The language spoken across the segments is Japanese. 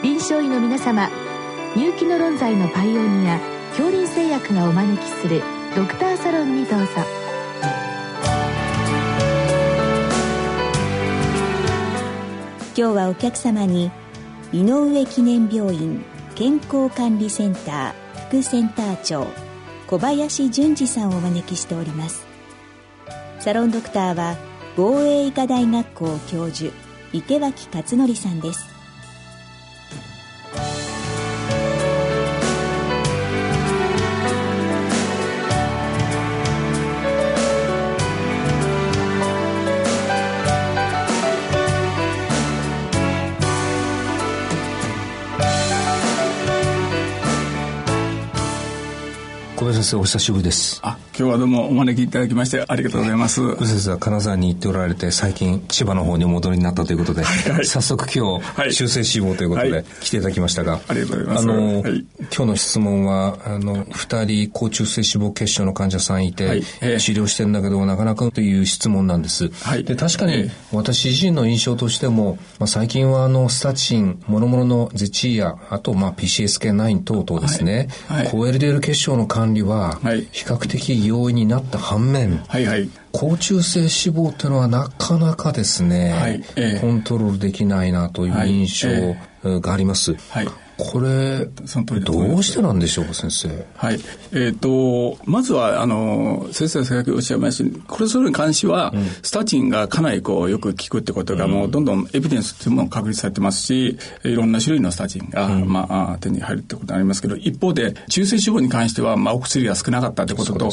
臨床医の皆様入気の論剤のパイオニア恐林製薬がお招きするドクターサロンにどうぞ。今日はお客様に井上記念病院健康管理センター副センター長小林淳二さんをお招きしております。サロンドクターは防衛医科大学校教授池脇勝則さんです。小林先生お久しぶりです。あ今日はどうもお招きいただきましてありがとうございます。小林先生は金沢に行っておられて最近千葉の方にお戻りになったということで、はいはい、早速今日、はい、修正志望ということで、来ていただきましたがありがとうございます。あの、今日の質問はあの2人高中性脂肪血症の患者さんいて、えー、治療してんだけどなかなかという質問なんです、で確かに私自身の印象としても、まあ、最近はあのスタチン諸々のゼチーやあとまあ PCSK9 等々ですね、高 LDL 血症の管理は、比較的容易になった反面、はいはい、高中性脂肪っていうのはなかなかですね、はい。えー、コントロールできないなという印象があります。はい、えーこれ、どうしてなんでしょうか、先生。はい。えっ、ー、と、まずは、あの、先生が先ほどおっしゃいました、コレステロールに関しては、うん、スタチンがかなりこう、よく効くってことが、もうどんどんエビデンスというもの確立されてますし、いろんな種類のスタチンが、うん、まあ、手に入るってことがありますけど、一方で、中性脂肪に関しては、まあ、お薬が少なかったってことと、ね、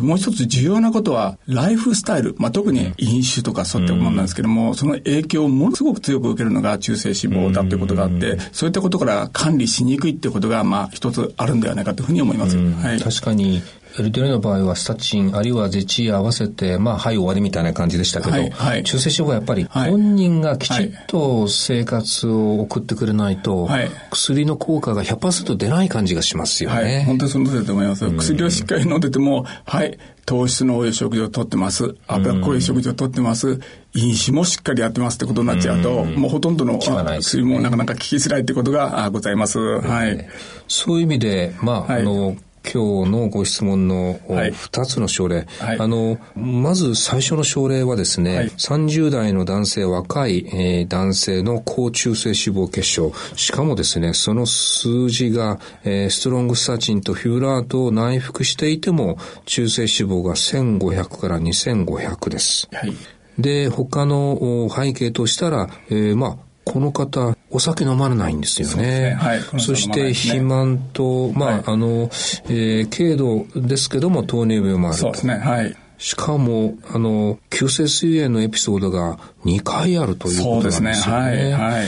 もう一つ重要なことは、ライフスタイル、まあ、特に飲酒とかそういったものなんですけども、その影響をものすごく強く受けるのが中性脂肪だということがあって、そういったことから管理しにくいってことが、まあ、一つあるんではないかというふうに思います。はい、確かに LDL の場合はスタチンあるいはゼチー合わせてまあはい終わりみたいな感じでしたけど、はいはい、中性脂肪はやっぱり本人がきちっと生活を送ってくれないと、はい、薬の効果が100%出ない感じがしますよね。はい、本当にその通りだと思います。薬をしっかり飲んでても、はい、糖質の多い食事をとってます。脂っこい食事をとってます。飲酒もしっかりやってますってことになっちゃうと、もうほとんどの薬もなかなか効きづらいってことがございます。はい。そういう意味で、まあ、あの、今日のご質問の2つの症例、はい、あの、まず最初の症例はですね、はい、30代の男性、若い、えー、男性の高中性脂肪血症、しかもですね、その数字が、えー、ストロングスタチンとフューラートを内服していても、中性脂肪が1500から2500です。はい、で、他の背景としたら、えー、まあ、この方、お酒飲まれないんですよね。そ、ねはい、そして肥満と、まあ、はい、あの、えー、軽度ですけども糖尿病もあると。そうですね。はい。しかも、あの、急性膵炎のエピソードが2回あるということなんですよね。そうですね。はい。はい。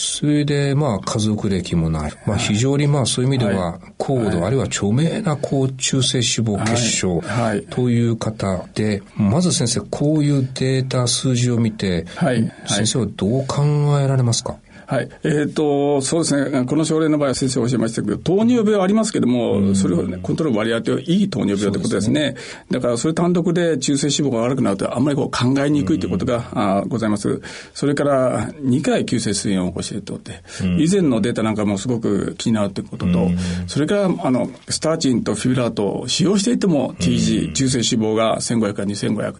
それで、まあ、家族歴もない。まあ、非常にまあ、そういう意味では、高度、あるいは著名な高中性脂肪血症という方で、まず先生、こういうデータ、数字を見て、先生はどう考えられますか？はい。えっ、ー、と、そうですね。この症例の場合は先生おっしゃいましたけど、糖尿病はありますけども、それをね、コントロール割り当てはいい糖尿病ということですね。すねだから、それ単独で中性脂肪が悪くなると、あんまりこう考えにくいということが、あございます。それから、2回急性膵炎を起こしているとって、以前のデータなんかもすごく気になるということと、それから、あの、スターチンとフィブラートを使用していても、TG、中性脂肪が1500から2500。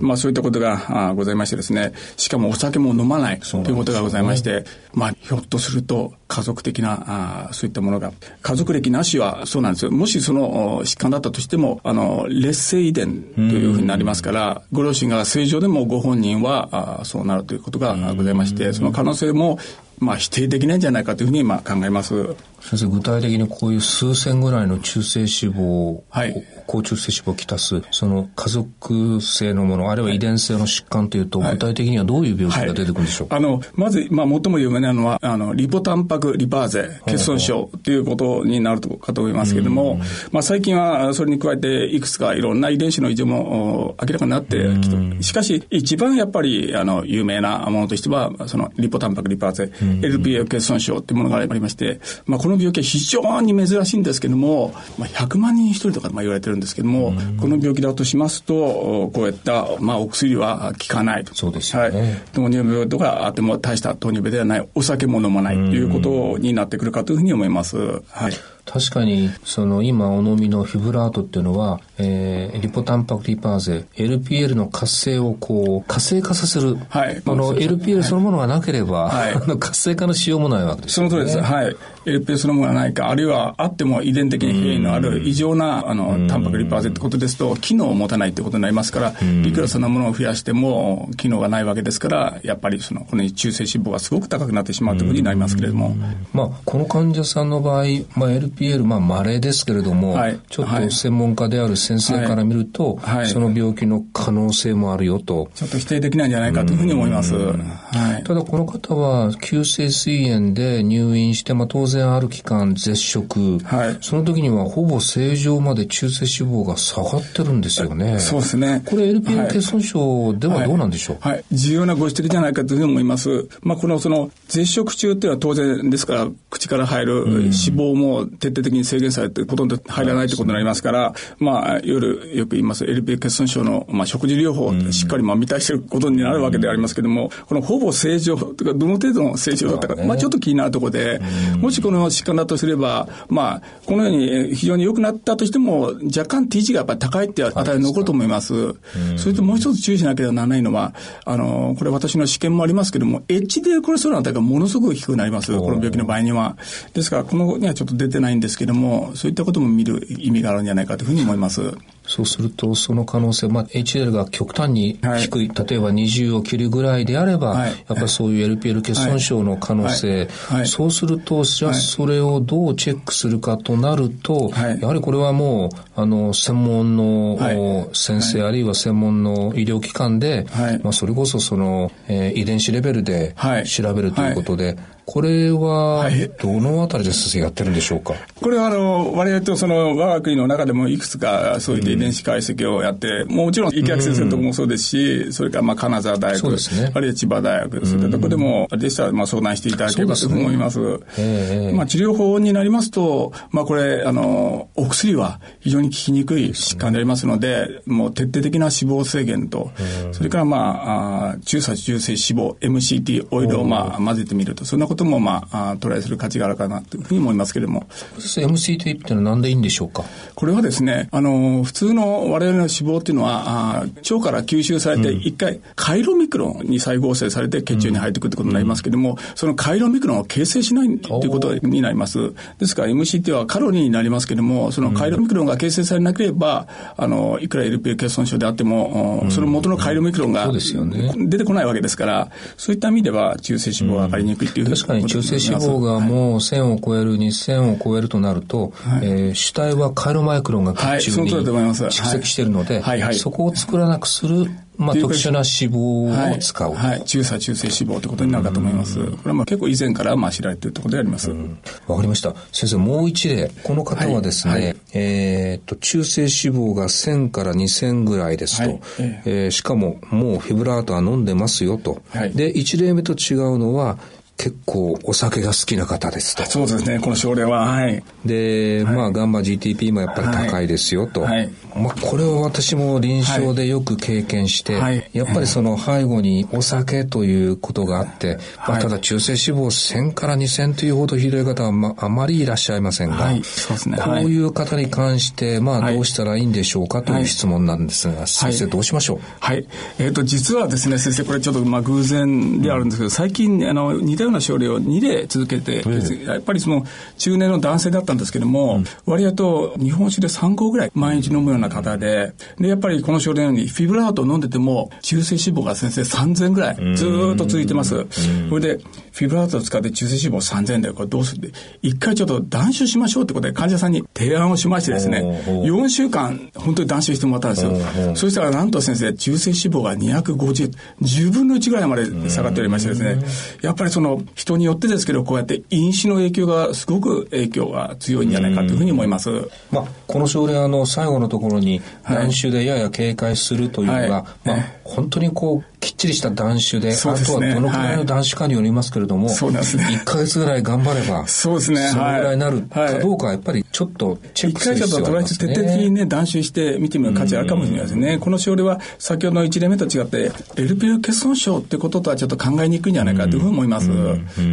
まあ、そういったことがあございましてですね、しかもお酒も飲まないということがございまして、まあ、ひょっとすると家族的なあそういったものが。家族歴なしはそうなんですよ。もしその疾患だったとしてもあの劣性遺伝というふうになりますからご両親が正常でもご本人はあそうなるということがございましてその可能性もまあ否定できないんじゃないかというふうにまあ考えます。先生具体的にこういう数千ぐらいの中性脂肪、はい、高中性脂肪をきたすその家族性のものあるいは遺伝性の疾患というと、具体的にはどういう病気が出てくるんでしょうか、はいはい、あのまず、まあ、最も有名なのはあのリポタンパクリパーゼ欠損症ということになるかと思いますけれども、まあ、最近はそれに加えていくつかいろんな遺伝子の異常も明らかになってきてしかし一番やっぱりあの有名なものとしてはそのリポタンパクリパーゼ LPA 欠損症っていうものがありまして、まあ、この病気は非常に珍しいんですけども、まあ、100万人一人とかまあ言われてるんですけども、この病気だとしますと、こういった、まあ、お薬は効かないと。そうですね。はい。糖尿病とかあっても大した糖尿病ではない、お酒も飲まないということになってくるかというふうに思います。はい。確かに、その今お飲みのフィブラートっていうのは、えー、リポタンパクリパーゼ、LPL の活性をこう、活性化させる。はい。あの、LPL そのものがなければ、はい、あの活性化のしようもないわけですね。その通りです。はい。LPL そのものがないか、あるいはあっても遺伝的に変異のある異常な、あの、タンパクリパーゼってことですと、機能を持たないってことになりますから、いくらそんなものを増やしても、機能がないわけですから、やっぱりその、この中性脂肪がすごく高くなってしまうということになりますけれども。まあ、この患者さんの場合、まあ、LPL、まあ、稀ですけれども、はい、ちょっと専門家である先生から見ると、はい、その病気の可能性もあるよと。ちょっと否定できないんじゃないかというふうに思います。はい、ただこの方は急性膵炎で入院して、まあ当然ある期間絶食、はい、その時にはほぼ正常まで中性脂肪が下がってるんですよね。そうですね。これ LPL 欠損症ではどうなんでしょう、はい、重要なご指摘じゃないかというふうに思います。まあこのその絶食中っていうのは当然ですから、口から入る脂肪も徹底的に制限されてほとんど入らないということになりますから、まあ夜よく言います LPL 欠損症の、まあ、食事療法をしっかりまあ満たしていることになるわけでありますけれども、このほぼ正常というかどの程度の正常だったか、まあちょっと気になるところで、もしこの疾患だとすれば、まあこのように非常に良くなったとしても、若干 T 値がやっぱり高いって値が残ると思います。それともう一つ注意しなければならないのは、あの、これ私の試験もありますけれども、HDL コレステロールの値がものすごく低くなります。この病気の場合には。ですから、このにはちょっと出てないないんですけども、そういったことも見る意味があるんじゃないかというふうに思います。そうすると、その可能性、まあ、HDL が極端に低い、はい、例えば20を切るぐらいであれば、はい、やっぱりそういう LPL 欠損症の可能性、はい、そうすると、じゃあそれをどうチェックするかとなると、やはりこれはもう、あの、専門の先生、あるいは専門の医療機関で、まあ、それこそその、えー、遺伝子レベルで調べるということで、これは、どのあたりで先生やってるんでしょうか、これは、あの、割合とその、我が国の中でもいくつか、そういった遺伝子解析をやって、うん、もちろん、池脇先生のとこもそうですし、それから、まあ、金沢大学、ね、あるいは千葉大学、そういったとこでも、でしたら、まあ、相談していただければと思います。すね、まあ、治療法になりますと、まあ、これ、あの、お薬は非常に効きにくい疾患でありますので、もう徹底的な脂肪制限と、それから、まあ、あ中鎖中性脂肪、MCT オイルを、まあ、混ぜてみると、そんなことことも、まあ、トライする価値があるかなというふうに思いますけれども。MCT ってのは何でいいんでしょうか？これはですね、あの、普通の我々の脂肪っていうのは、あ腸から吸収されて、一回、カイロミクロンに再合成されて血中に入ってくるってことになりますけれども、うん、そのカイロミクロンを形成しないということになります。ですから MCT はカロリーになりますけれども、そのカイロミクロンが形成されなければ、あの、いくら LPA 欠損症であっても、うん、その元のカイロミクロンが出てこないわけですから、そういった意味では中性脂肪が上がりにくいっていう、うん、確かに中性脂肪がもう1000を超える、2000を超えるとなると、はい、えー、主体はカイロマイクロンが血中に蓄積しているので、はい。はい、そこを作らなくするまあ、特殊な脂肪を使う、はい、はい、中鎖中性脂肪ということになるかと思います。これはまあ結構以前からまあ知られているところであります。わ、うん、かりました。先生、もう一例。この方はですね、はい。はい、えっと、中性脂肪が1000から2000ぐらいですと、はい、えー、しかももうフィブラートは飲んでますよと。で、一例目と違うのは、結構お酒が好きな方ですと。そうですね、この症例は。はい。で、はい、まあ、ガンマ GTP もやっぱり高いですよと。はい。まあ、これは私も臨床でよく経験して、はい、やっぱりその背後にお酒ということがあって、まあ、ただ中性脂肪1000から2000というほどひどい方は、まあ、あまりいらっしゃいませんが、はい、そうですね。こういう方に関して、まあ、どうしたらいいんでしょうかという質問なんですが、先生どうしましょう？はい。えっ、ー、と、実はですね、先生、これちょっとまあ偶然であるんですけど、最近、あの、似たような症例を2例続けて、やっぱりその中年の男性だったんですけども、うん、割合と日本酒で3合ぐらい毎日飲むような方で、で、やっぱりこの症例のようにフィブラートを飲んでても、中性脂肪が先生3000ぐらいずっと続いてます。それで、フィブラートを使って中性脂肪3000でこれどうする？って、一回ちょっと断酒しましょうってことで患者さんに提案をしましてですね、4週間本当に断酒してもらったんですよ。そしたらなんと先生、中性脂肪が250、10分の1ぐらいまで下がっておりましてですね、やっぱりそのも、人によってですけど、こうやって飲酒の影響がすごく影響が強いんじゃないかというふうに思います。まあ、この症例、あの、最後のところに、断酒でやや警戒するというのが、はい、まあ、本当にこう、きっちりした断酒で、でね、あとはどのくらいの断酒かによりますけれども、はい、そうですね。1か月ぐらい頑張れば、そうですね。そのぐらいになるかどうかはやっぱりちょっとチェックする必要がありますね。一回ちょっととりあえず徹底的にね、断酒して見てみる価値あるかもしれないですね。この症例は、先ほどの1例目と違って、LPL 欠損症ってこととはちょっと考えにくいんじゃないかというふうに思います。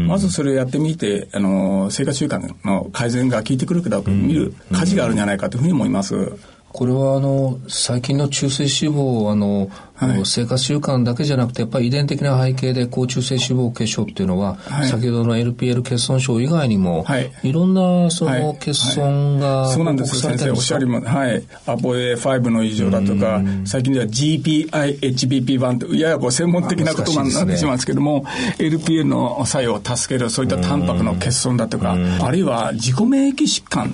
まずそれをやってみて、あの、生活習慣の改善が効いてくるかどうか見る価値があるんじゃないかというふうに思います。これはあの最近の中性脂肪あのはい、生活習慣だけじゃなくてやっぱり遺伝的な背景で高中性脂肪血症っていうのは、はい、先ほどの LPL 欠損症以外にも、はい、いろんなその欠損がはい、そうなんです先生おっしゃりもはい。アポ A5 の異常だとか最近では GPI-HBP1 とややこう専門的な言葉になってしまうんですけども、ね、LPL の作用を助けるそういったタンパクの欠損だとかあるいは自己免疫疾患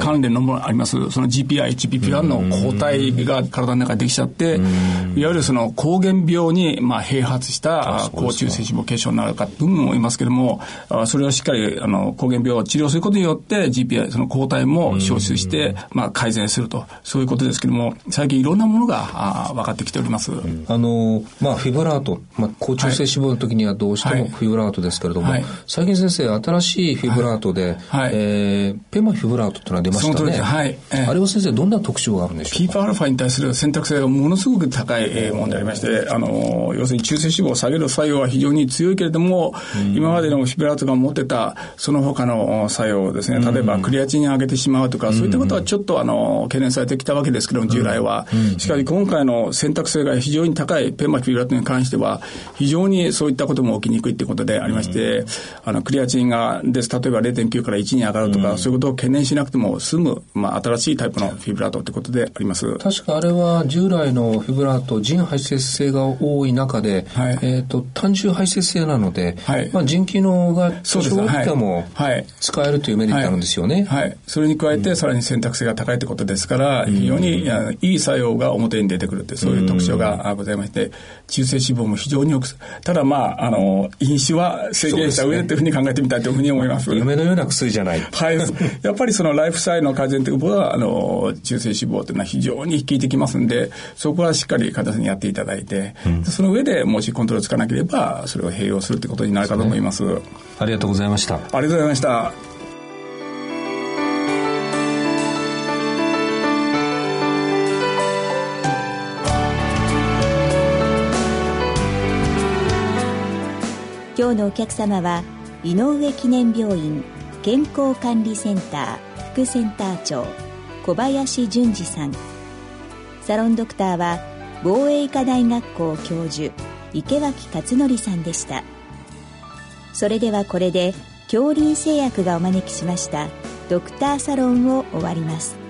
関連のものあります。その GPI-HBP1 の抗体が体の中にできちゃっていわゆるその膠原病にまあ併発した高中性脂肪血症になるかと思いますけれども、それをしっかりあの膠原病を治療することによって GPI、その抗体も消失して、まあ改善すると、そういうことですけれども、最近いろんなものがあ分かってきております。あの、まあフィブラート、まあ高中性脂肪の時にはどうしてもフィブラートですけれども、はい、最近先生、新しいフィブラートで、はい、えー、ペマフィブラートというのが出ましたね。はい。えー、あれは先生、どんな特徴があるんでしょうか ?PPα に対する選択性がものすごく高いものでありまして、あの、要するに中性脂肪を下げる作用は非常に強いけれども、今までのフィブラートが持ってたその他の作用ですね、例えばクリアチン上げてしまうとか、そういったことはちょっとあの、懸念されてきたわけですけども、従来は。しかし今回の選択性が非常に高いペンマフィブラートに関しては、非常にそういったことも起きにくいということでありまして、あの、クリアチンがです、例えば0.9から1に上がるとか、そういうことを懸念しなくても済む、まあ、新しいタイプのフィブラートということであります。確かあれは従来のフィブラート、腎排泄性が多い中で、はい、えっ、ー、と、単純排泄性なので、はい、まあ、腎機能が多少っても使えるというメリットあるんですよね。はい。それに加えて、さらに選択性が高いということですから、非常にいい作用が表に出てくるって、そういう特徴がございまして、中性脂肪も非常に多く、ただまあ、あの、飲酒は制限した上でというふうに考えてみたいというふうに思います。夢のような薬じゃない。はい。やっぱりそのライフスタイルの改善ということは、あの、中性脂肪というのは非常に効いてきますんで、そこはしっかり患者さんにやっていただいて、うん、その上でもしコントロールつかなければ、それを併用するということになるかと思います。すね、ありがとうございました。ありがとうございました。今日のお客様は井上記念病院健康管理センター副センター長小林淳二さんサロンドクターは防衛医科大学校教授池脇勝則さんでした。それではこれで恐竜製薬がお招きしましたドクターサロンを終わります。